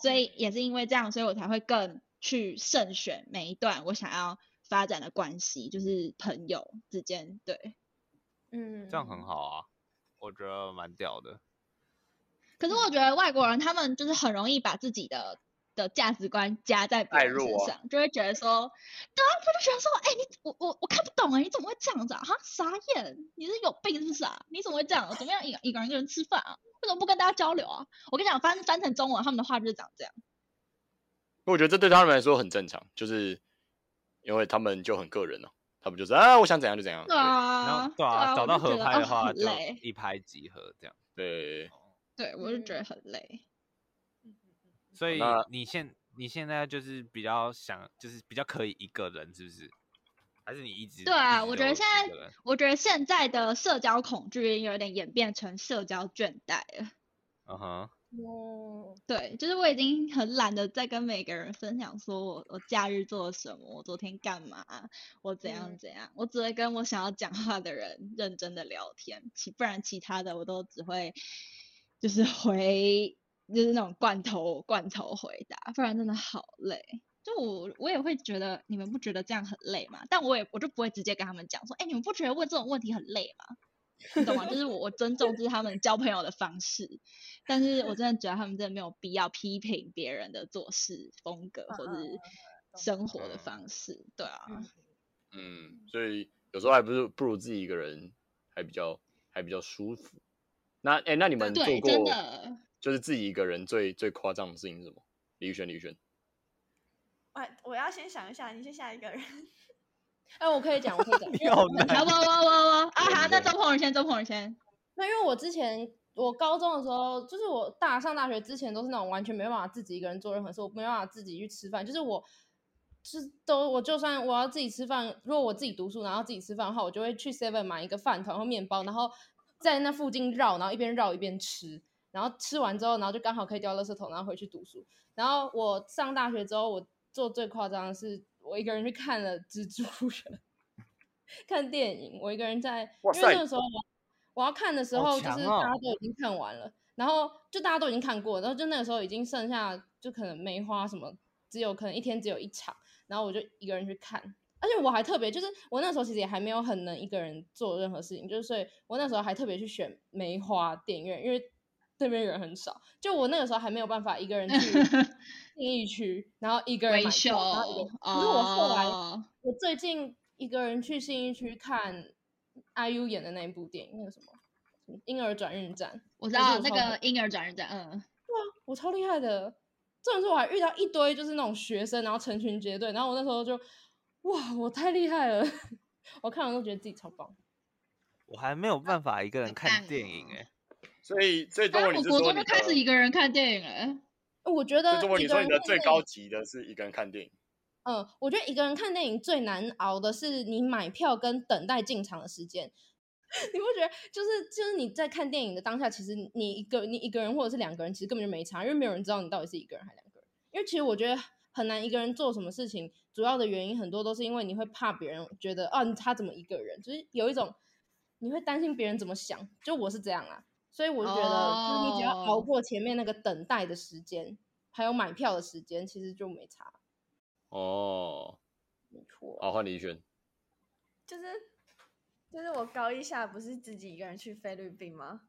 所以也是因为这样，所以我才会更去慎选每一段我想要发展的关系，就是朋友之间，对。
嗯，这样很好啊，我觉得蛮屌的。
可是我觉得外国人他们就是很容易把自己的的价值观加在别人身上，啊、就会觉得说，对啊，他就觉得说，哎、欸，你我我我看不懂哎，你怎么会这样子啊？哈，傻眼，你是有病是不是啊？你怎么会这样？怎么样一一个人一个人吃饭啊？为什么不跟大家交流啊？我跟你讲，翻翻成中文，他们的话就是长这样。
我觉得这对他们来说很正常，就是因为他们就很个人了、啊。他们就是啊？我想怎样就怎样。
对啊，
然后对啊，找到合拍的话就一拍即合这样。
对，
对我就觉得很累。
所以你现你现在就是比较想，就是比较可以一个人，是不是？还是你一直？
对啊，我觉得现在，我觉得现在的社交恐惧有点演变成社交倦怠了。
嗯哼。
哦，对，就是我已经很懒得再跟每个人分享，说我我假日做了什么，我昨天干嘛，我怎样怎样，嗯、我只会跟我想要讲话的人认真的聊天，其不然其他的我都只会就是回就是那种罐头罐头回答，不然真的好累。就我我也会觉得你们不觉得这样很累吗？但我也我就不会直接跟他们讲说，哎，你们不觉得问这种问题很累吗？你懂吗？就是我，我尊重就是他们交朋友的方式，但是我真的觉得他们真的没有必要批评别人的做事风格或者是生活的方式，对啊。
嗯，所以有时候还不是不如自己一个人还比较还比较舒服。那哎、欸，那你们做过就是自己一个人最最夸张的事情是什么？李宇轩，李宇轩。
我，我要先想一下，你先下一个人。
哎，我可以讲，我可以讲。
你好难。
哇哇哇哇！啊好，那周鹏宇先，周鹏宇先。
那因为我之前我高中的时候，就是我大上大学之前都是那种完全没办法自己一个人做任何事，我没办法自己去吃饭。就是我，是都我就算我要自己吃饭，如果我自己读书然后自己吃饭的话，我就会去 Seven 买一个饭团或面包，然后在那附近绕，然后一边绕一边吃，然后吃完之后，然后就刚好可以丢垃圾桶，然后回去读书。然后我上大学之后，我做最夸张的是。我一个人去看了蜘蛛人，看电影。我一个人在，因为那个时候我我要看的时候，就是大家都已经看完了，然后就大家都已经看过，然后就那个时候已经剩下就可能梅花什么，只有可能一天只有一场，然后我就一个人去看，而且我还特别就是我那时候其实也还没有很能一个人做任何事情，就是所以我那时候还特别去选梅花电影院，因为那边人很少。就我那个时候还没有办法一个人去 信义区，然后一个人买票，然后一个。可是我后来，我最近一个人去信义区看 IU 演的那一部电影，那个什么婴儿转运站，
我知道那个婴儿转运站，嗯，对
啊，我超厉害的。这种时候我还遇到一堆就是那种学生，然后成群结队，然后我那时候就，哇，我太厉害了，我看完都觉得自己超棒。
我还没有办法一个人看电影哎、欸，
所以最多你是说你，
我国中就开始一个人看电影了。
我觉得，
如果你说你的最高级的是一个人看电影，
嗯，我觉得一个人看电影最难熬的是你买票跟等待进场的时间。你不觉得就是就是你在看电影的当下，其实你一个你一个人或者是两个人，其实根本就没差，因为没有人知道你到底是一个人还是两个人。因为其实我觉得很难一个人做什么事情，主要的原因很多都是因为你会怕别人觉得啊他怎么一个人，就是有一种你会担心别人怎么想。就我是这样啊，所以我觉得就是你只要熬过前面那个等待的时间，oh. 还有买票的时间，其实就没差。
哦，没错。好，换李轩，
就是。就是我高一下不是自己一个人去菲律宾吗？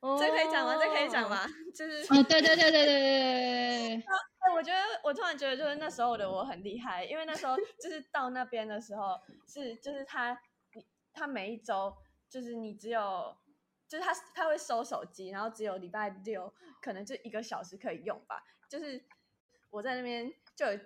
这可以讲吗？这可以讲吗？就是
哦，对对对对对对对。
我觉得我突然觉得，就是那时候的我很厉害，因为那时候 就是到那边的时候，是就是他他每一周就是你只有就是他他会收手机，然后只有礼拜六可能就一个小时可以用吧。就是我在那边就有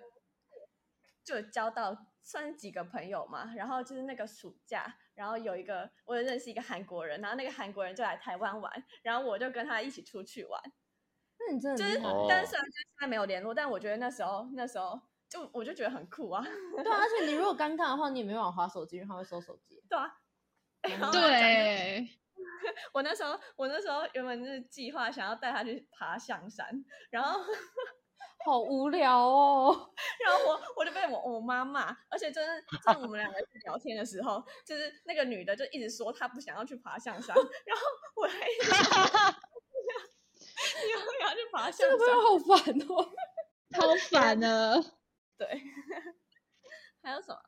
就有交到算几个朋友嘛，然后就是那个暑假。然后有一个，我也认识一个韩国人，然后那个韩国人就来台湾玩，然后我就跟他一起出去玩。
那你真的
就是，但是虽然现在没有联络，但我觉得那时候那时候就我就觉得很酷啊。
对啊，而且你如果尴尬的话，你也没办法划手机，因为他会收手机。
对啊。
对。
我那时候我那时候原本是计划想要带他去爬象山，然后。
好无聊哦，
然后我我就被我我妈骂，而且就是在我们两个聊天的时候，就是那个女的就一直说她不想要去爬象山，然后我还一直你要要去爬象山，
这个朋友好烦哦，
好烦呢。
对，还有什么？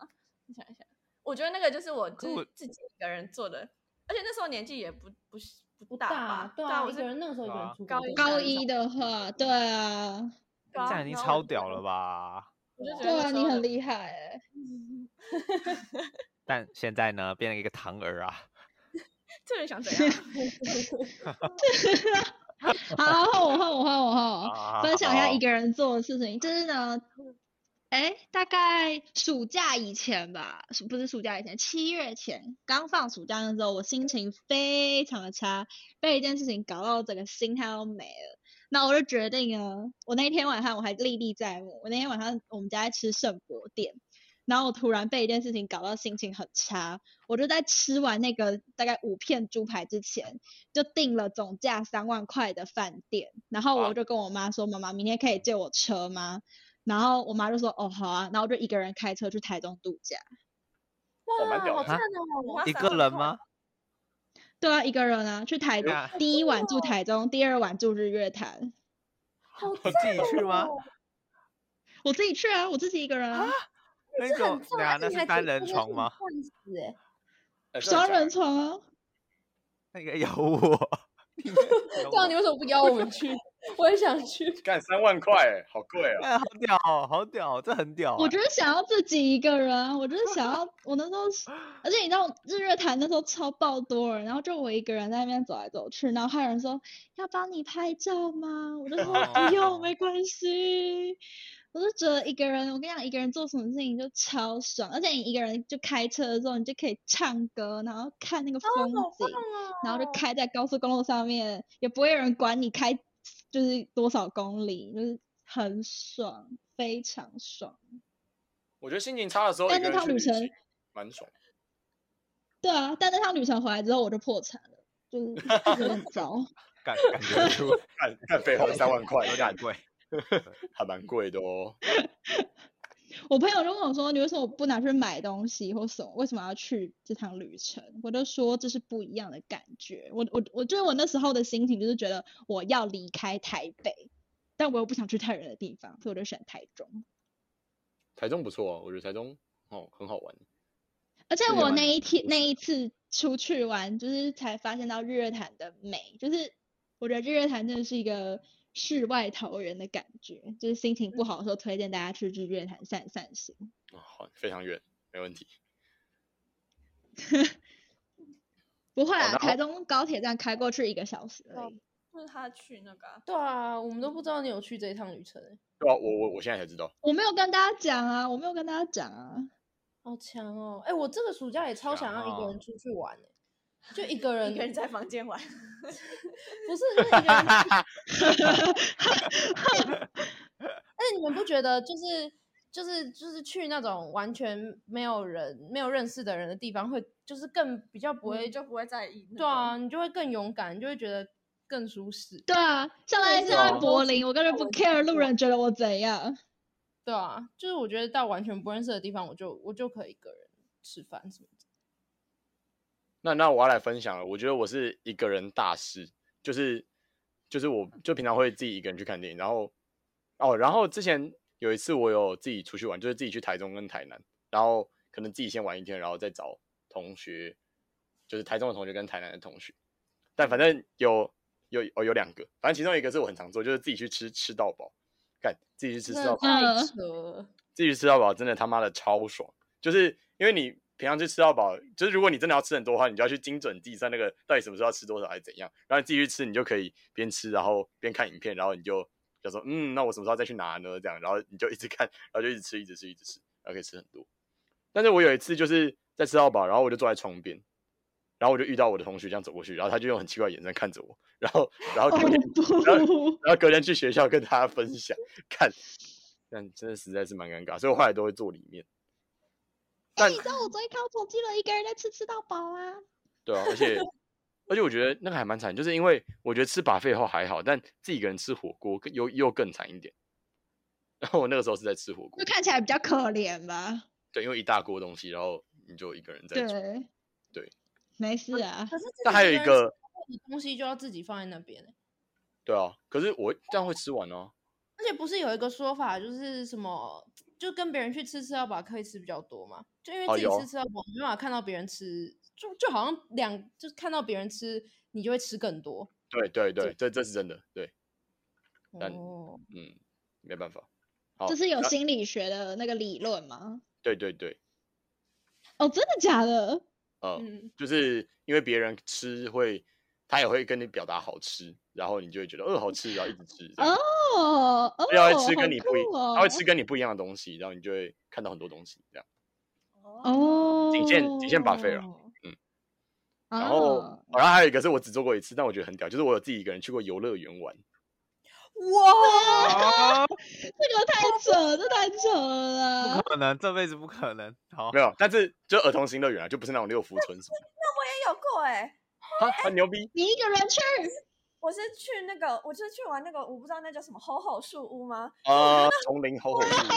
你想一想，我觉得那个就是我就是自己一个人做的，而且那时候年纪也不不不
不大，对啊，我一个人那个时候一个人出
高
高一的话，对啊。
这样已经超屌了吧？
对啊，你很厉害哎。
但现在呢，变成一个糖儿啊。
这人想怎样？
好，换我，换我，换我，换我，分享一下一个人做的事情。就是呢，哎，大概暑假以前吧，不是暑假以前，七月前刚放暑假的时候，我心情非常的差，被一件事情搞到整个心态都没了。那我就决定啊，我那天晚上我还历历在目。我那天晚上我们家在吃圣博店，然后我突然被一件事情搞到心情很差。我就在吃完那个大概五片猪排之前，就订了总价三万块的饭店。然后我就跟我妈说：“妈妈，明天可以借我车吗？”然后我妈就说：“哦，好啊。”然后我就一个人开车去台中度假。
哇，好赞哦！
一个人吗？
对啊，一个人啊，去台中，第一晚住台中，第二晚住日月潭。
好 自己去吗？
我自己去啊，我自己一个人啊。
那种，对啊，那是单人床吗？
双人床啊。
那个邀我。
这样你为什么不邀我们去？我也想去。
干三万块，好贵
啊！好屌，好屌，这很屌。
我就是想要自己一个人，我就是想要，我那时候，而且你知道日月潭那时候超爆多人，然后就我一个人在那边走来走去，然后还有人说要帮你拍照吗？我就说不用，没关系。我就觉得一个人，我跟你讲，一个人做什么事情就超爽，而且你一个人就开车的时候，你就可以唱歌，然后看那个风景，哦哦、然后就开在高速公路上面，也不会有人管你开就是多少公里，就是很爽，非常爽。
我觉得心情差的时候，但那趟旅程蛮爽。
对啊，但那趟旅程回来之后，我就破产了，就是 有点糟。
感感觉出，
看看背后三万块有点贵。还蛮贵的哦。
我朋友就问我说：“你为什么不拿去买东西或什么？为什么要去这趟旅程？”我就说：“这是不一样的感觉。我”我我我觉得我那时候的心情就是觉得我要离开台北，但我又不想去太远的地方，所以我就选台中。
台中不错啊，我觉得台中哦很好玩。
而且我那一天那一次出去玩，就是才发现到日月潭的美，就是。我觉得日月潭真的是一个世外桃源的感觉，就是心情不好的时候，推荐大家去日月潭散散心。
哦，好，非常远，没问题。
不会啊，
哦
台中高铁站开过去一个小时而已。
就是他去那个、啊，
对啊，我们都不知道你有去这一趟旅程、欸，
对啊，我我我现在才知道。
我没有跟大家讲啊，我没有跟大家讲啊。
好强哦！哎、欸，我这个暑假也超想要一个人出去玩、欸就一个人，
一个人在房间玩，
不是，就是一个人。哎，你们不觉得就是就是就是去那种完全没有人、没有认识的人的地方，会就是更比较不会、
嗯、就不会在意、那个？
对啊，你就会更勇敢，你就会觉得更舒适。
对啊，像在像在柏林，我根本不 care 路人觉得我怎样。
对啊，就是我觉得到完全不认识的地方，我就我就可以一个人吃饭什么的。
那那我要来分享了，我觉得我是一个人大师，就是就是我就平常会自己一个人去看电影，然后哦，然后之前有一次我有自己出去玩，就是自己去台中跟台南，然后可能自己先玩一天，然后再找同学，就是台中的同学跟台南的同学，但反正有有哦有两个，反正其中一个是我很常做，就是自己去吃吃到饱，看自己去吃吃到
饱，
自己去吃到饱真的他妈的超爽，就是因为你。平常去吃到饱，就是如果你真的要吃很多的话，你就要去精准计算那个到底什么时候要吃多少还是怎样，然后你自己去吃，你就可以边吃然后边看影片，然后你就就说嗯，那我什么时候再去拿呢？这样，然后你就一直看，然后就一直吃，一直吃，一直吃，然后可以吃很多。但是我有一次就是在吃到饱，然后我就坐在窗边，然后我就遇到我的同学这样走过去，然后他就用很奇怪的眼神看着我，然后然后隔天，然后然后隔天去学校跟大家分享，看，但真的实在是蛮尴尬，所以我后来都会坐里面。但
你知道我昨天看我手机了，一个人在吃吃到饱啊。
对啊，而且而且我觉得那个还蛮惨，就是因为我觉得吃 buffet 后还好，但自己一个人吃火锅更又又更惨一点。然后我那个时候是在吃火锅，
就看起来比较可怜吧。
对，因为一大锅东西，然后你就一个人在吃。
对
对，
没事啊。
可是
但还有一个
东西就要自己放在那边。
对啊，可是我这样会吃完哦。
而且不是有一个说法，就是什么？就跟别人去吃吃到饱可以吃比较多嘛，就因为自己吃吃到饱，没办法看到别人吃，就就好像两就是看到别人吃，你就会吃更多。
对对对，这这是真的，对。但
哦，
嗯，没办法。
这是有心理学的那个理论吗？
对对对。
哦，真的假的？
嗯，就是因为别人吃会。他也会跟你表达好吃，然后你就会觉得呃好吃，然后一直吃。
哦，
他会吃跟你不一，他会吃跟你不一样的东西，然后你就会看到很多东西这样。
哦，
仅限仅限嗯。然后，然后还有一个是我只做过一次，但我觉得很屌，就是我有自己一个人去过游乐园玩。
哇，这个太扯，这太扯了。
不可能，这辈子不可能。好，
没有，但是就儿童新乐园啊，就不是那种六福村什么。
那我也有过哎。
啊，很牛逼！
你一个人去？
我是去那个，我就是去玩那个，我不知道那叫什么吼吼树屋吗？
啊，丛林吼吼树屋。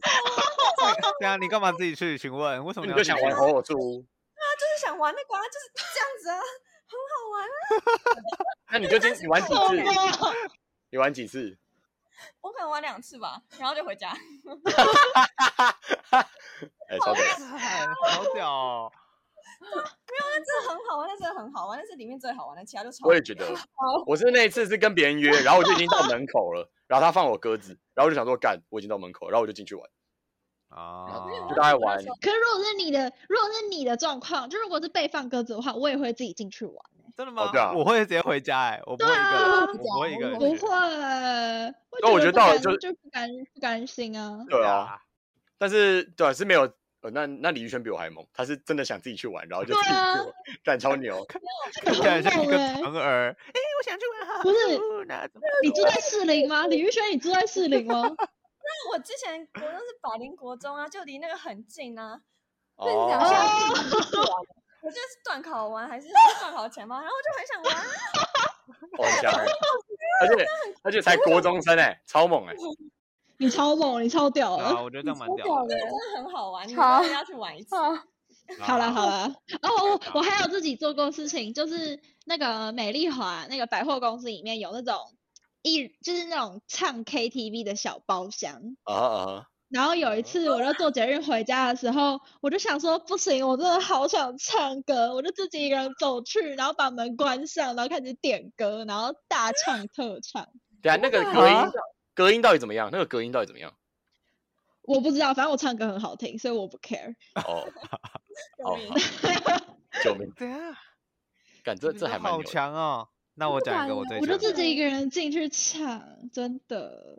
对啊，你干嘛自己去？请问为什么
你就想玩吼吼树屋？
对啊，就是想玩那个啊，就是这样子啊，很好玩啊。
那你就今你玩几次？你玩几次？
我可能玩两次吧，然后就回家。
哎，超屌！
好屌！
没有，那真的很好玩，那真的很好玩，那是里面最好玩的，其他就超。
我也觉得，我是那一次是跟别人约，然后我就已经到门口了，然后他放我鸽子，然后我就想说干，我已经到门口，然后我就进去玩。
啊，
就大概玩。
可是如果是你的，如果是你的状况，就如果是被放鸽子的话，我也会自己进去玩。
真的吗？我会直接回家哎，我不会一个人，我不会一个人。
不会。
那我觉得到了就
就不甘不甘心啊。
对啊，但是对是没有。呃，那那李宇轩比我还猛，他是真的想自己去玩，然后就自己去玩，干超牛，
看起来像一个疼儿。哎，我想去玩。
不是，你住在士林吗？李宇轩，你住在士林吗？
那我之前国中是百灵国中啊，就离那个很近啊。
哦。
我记得是段考完还是 段考前吗？然后我就很想玩。
好强！而且而且才国中生哎，超猛哎。
你超猛，你超屌了！
啊，我觉得这样蛮屌的，
真的很好玩，你们要去玩一次。
好了好了，哦，我还有自己做过事情，就是那个美丽华那个百货公司里面有那种一就是那种唱 KTV 的小包厢。
啊啊！
然后有一次，我就坐捷运回家的时候，我就想说不行，我真的好想唱歌，我就自己一个人走去，然后把门关上，然后开始点歌，然后大唱特唱。
对啊，那个隔音隔音到底怎么样？那个隔音到底怎么样？
我不知道，反正我唱歌很好听，所以我不 care。
哦，
救命！
救命！
对啊，
感这这还蛮
好强哦。那我讲一个我最强，
我就自己一个人进去唱，真的。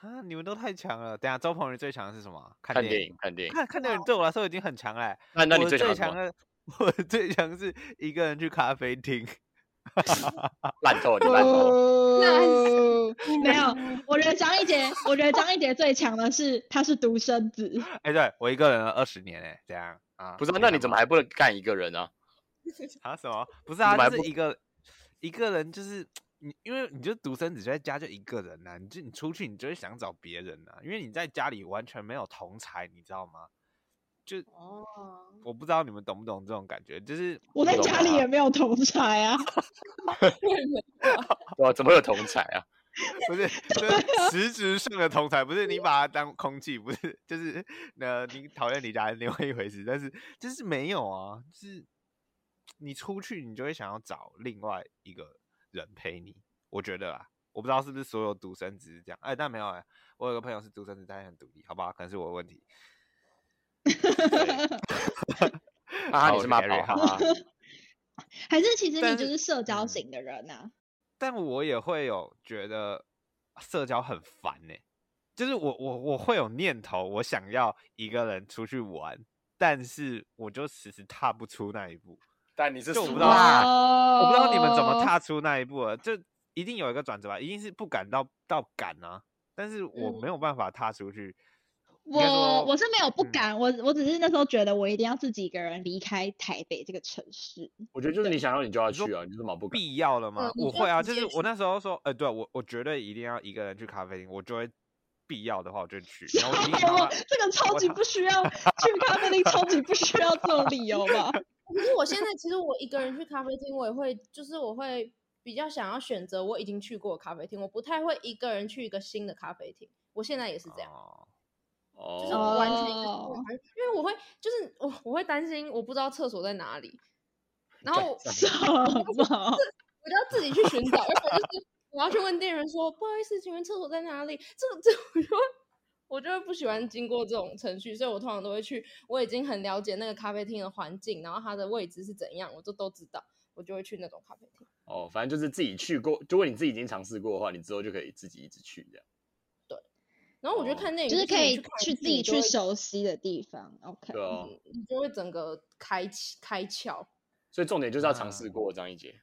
啊！你们都太强了。等下，周鹏宇最强的是什么？
看电影，看电影。
看看电影对我来说已经很强了。
那那你最
强的？我最强是一个人去咖啡厅。
烂透你烂透。
没有，我觉得张艺杰，我觉得张艺杰最强的是他是独生子。
哎，对我一个人二十年哎，这样啊？
不是，那你怎么还不能干一个人呢？
啊什么？不是啊，就是一个一个人就是。你因为你就独生子，就在家就一个人呐、啊，你就你出去，你就会想找别人呐、啊，因为你在家里完全没有同才，你知道吗？就哦，我不知道你们懂不懂这种感觉，就是
我在家里也没有同才啊，
哇，怎么有同才啊？
不是，就是实质上的同侪，不是你把它当空气，不是，就是呃，你讨厌你家人另外一回事，但是就是没有啊，就是你出去，你就会想要找另外一个。人陪你，我觉得啊，我不知道是不是所有独生子是这样，哎，但没有哎，我有个朋友是独生子，他也很独立，好不好？可能是我的问题。
啊，你是妈宝啊？
还是其实你就是社交型的人呢、啊？
但我也会有觉得社交很烦呢、欸，就是我我我会有念头，我想要一个人出去玩，但是我就迟迟踏不出那一步。
但你是
我不知道，我不知道你们怎么踏出那一步了，就一定有一个转折吧，一定是不敢到到敢啊，但是我没有办法踏出去。
我我是没有不敢，我我只是那时候觉得我一定要自己一个人离开台北这个城市。
我觉得就是你想要你就要去啊，你怎么不
必要了吗？我会啊，就是我那时候说，哎，对我我绝对一定要一个人去咖啡厅，我就会必要的话我就去。然后
这个超级不需要去咖啡厅，超级不需要这种理由吧。
可是我现在其实我一个人去咖啡厅，我也会，就是我会比较想要选择我已经去过咖啡厅，我不太会一个人去一个新的咖啡厅。我现在也是这样，哦，就是完全一个，因为我会就是我我会担心我不知道厕所在哪里，然后什么，我就要自己去寻找，要不然就是我要去问店员说不好意思，请问厕所在哪里？这这我就会。我就不喜欢经过这种程序，所以我通常都会去。我已经很了解那个咖啡厅的环境，然后它的位置是怎样，我就都知道，我就会去那种咖啡厅。
哦，反正就是自己去过。如果你自己已经尝试过的话，你之后就可以自己一直去这样。
对。然后我觉得看电影
就是可以去自己去熟悉的地方。OK。
对啊。
你就会整个开启开窍。
所以重点就是要尝试过张一杰。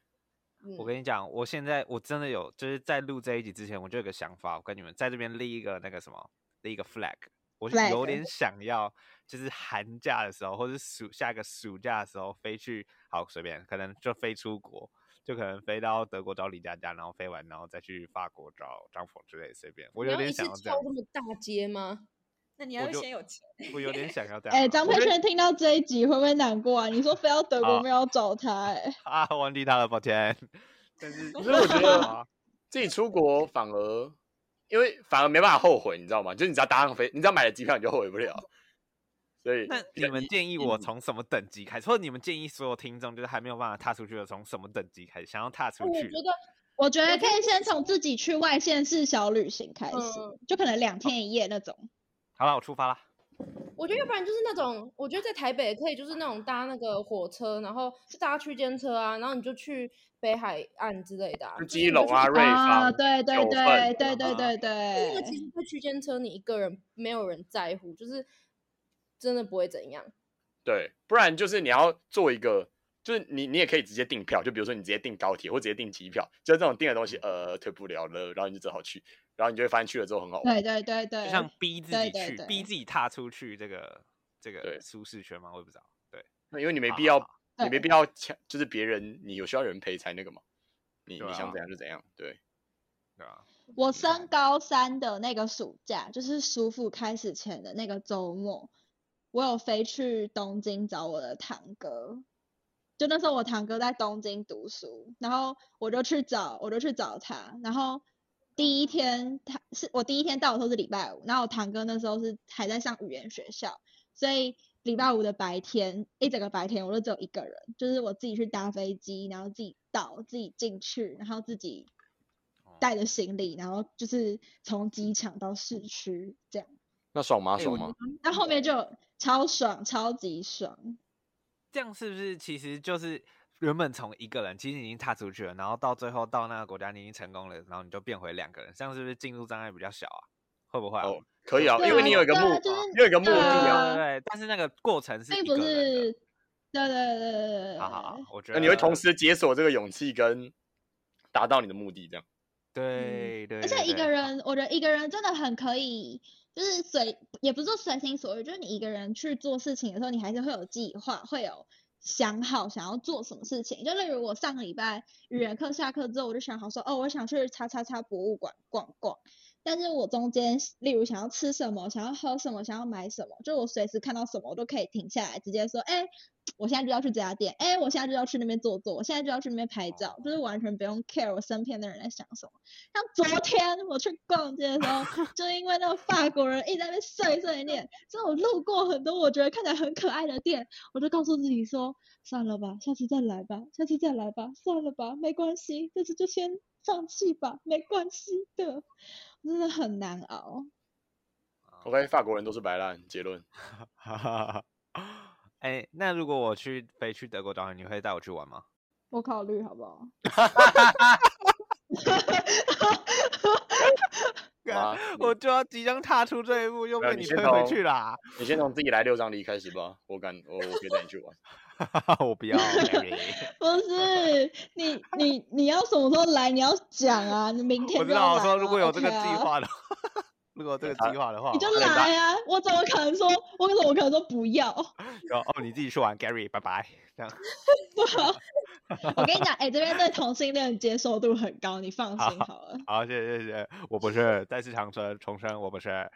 我跟你讲，我现在我真的有，就是在录这一集之前，我就有个想法，我跟你们在这边立一个那个什么。立一个 flag，我有点想要，就是寒假的时候，或者暑下个暑假的时候飞去，好随便，可能就飞出国，就可能飞到德国找李佳佳，然后飞完，然后再去法国找张鹏之类，随便。我有点想要这样。
这么大街吗？
那你要先有钱。
我，有点想要这 样。
哎、欸，张佩轩听到这一集会不会难过啊？你说飞到德国没有找他、欸，哎。
啊，忘记他了，抱歉。但是，
可是我觉得自己出国反而。因为反而没办法后悔，你知道吗？就是你只要搭上飞，你只要买了机票，你就后悔不了。
那你们建议我从什么等级开始？或你们建议所有听众就是还没有办法踏出去的，从什么等级开始想要踏出去？我觉
得，我觉得可以先从自己去外县市小旅行开始，就可能两天一夜那种。
好了，我出发了。
我觉得要不然就是那种，我觉得在台北可以就是那种搭那个火车，然后搭区间车啊，然后你就去北海岸之类的，
基隆啊、瑞芳
啊，对对对对对对对，
因个其实个区间车，你一个人没有人在乎，就是。真的不会怎样。
对，不然就是你要做一个，就是你你也可以直接订票，就比如说你直接订高铁或直接订机票，就这种订的东西，呃，退不了了，然后你就只好去。然后你就会发现去了之后很好玩，
对对对对，
就像逼自己去，逼自己踏出去这个这个舒适圈嘛，我也不知道。对，
那因为你没必要，你没必要抢，就是别人你有需要人陪才那个嘛。你你想怎样就怎样，对。
对啊。
我升高三的那个暑假，就是暑辅开始前的那个周末，我有飞去东京找我的堂哥。就那时候我堂哥在东京读书，然后我就去找，我就去找他，然后。第一天他是我第一天到的时候是礼拜五，然后我堂哥那时候是还在上语言学校，所以礼拜五的白天一整个白天我都只有一个人，就是我自己去搭飞机，然后自己到自己进去，然后自己带着行李，然后就是从机场到市区这样。
那爽吗？爽吗？
那后面就超爽，超级爽。
这样是不是其实就是原本从一个人其实已经踏出去了，然后到最后到那个国家你已经成功了，然后你就变回两个人，这样是不是进入障碍比较小啊？会不会、啊？哦，
可以啊，因为你有一个目，啊就是、你有一个目的啊。
对，对，但是那个过程是并不是。
对对对对对。
好好好，我觉得
你会同时解锁这个勇气跟达到你的目的，这样。
对对。
而且一个人，我觉得一个人真的很可以。就是随，也不是说随心所欲，就是你一个人去做事情的时候，你还是会有计划，会有想好想要做什么事情。就例如我上个礼拜语言课下课之后，我就想好说，哦，我想去叉叉叉博物馆逛逛。但是我中间，例如想要吃什么，想要喝什么，想要买什么，就我随时看到什么，我都可以停下来，直接说，哎、我现在就要去这家店，哎、我现在就要去那边坐坐，我现在就要去那边拍照，就是完全不用 care 我身边的人在想什么。像昨天我去逛街的时候，就因为那个法国人一直在那碎碎念，所以我路过很多我觉得看起来很可爱的店，我就告诉自己说，算了吧，下次再来吧，下次再来吧，算了吧，没关系，这次就先放弃吧，没关系的。真的很难熬。
OK，法国人都是白烂。结论。
哎、欸，那如果我去飞去德国找你，你会带我去玩吗？
我考虑好不好？
我就要即将踏出这一步，又被你推回去啦。
你先从自己来六张离开始吧。我敢，我我可以带你去玩。
我不要。
不是你你你要什么时候来？你要讲啊！你明天。
我知道，我说 如果有这个计划的话，如果有这个计划的话，
你就来啊！我怎么可能说？我怎么可能说不要？
哦，哦，你自己去玩，Gary，拜拜。这样。
不好。我跟你讲，哎、欸，这边对同性恋接受度很高，你放心好了。
好，好，谢谢谢谢。我不是再次强调重申，我不是。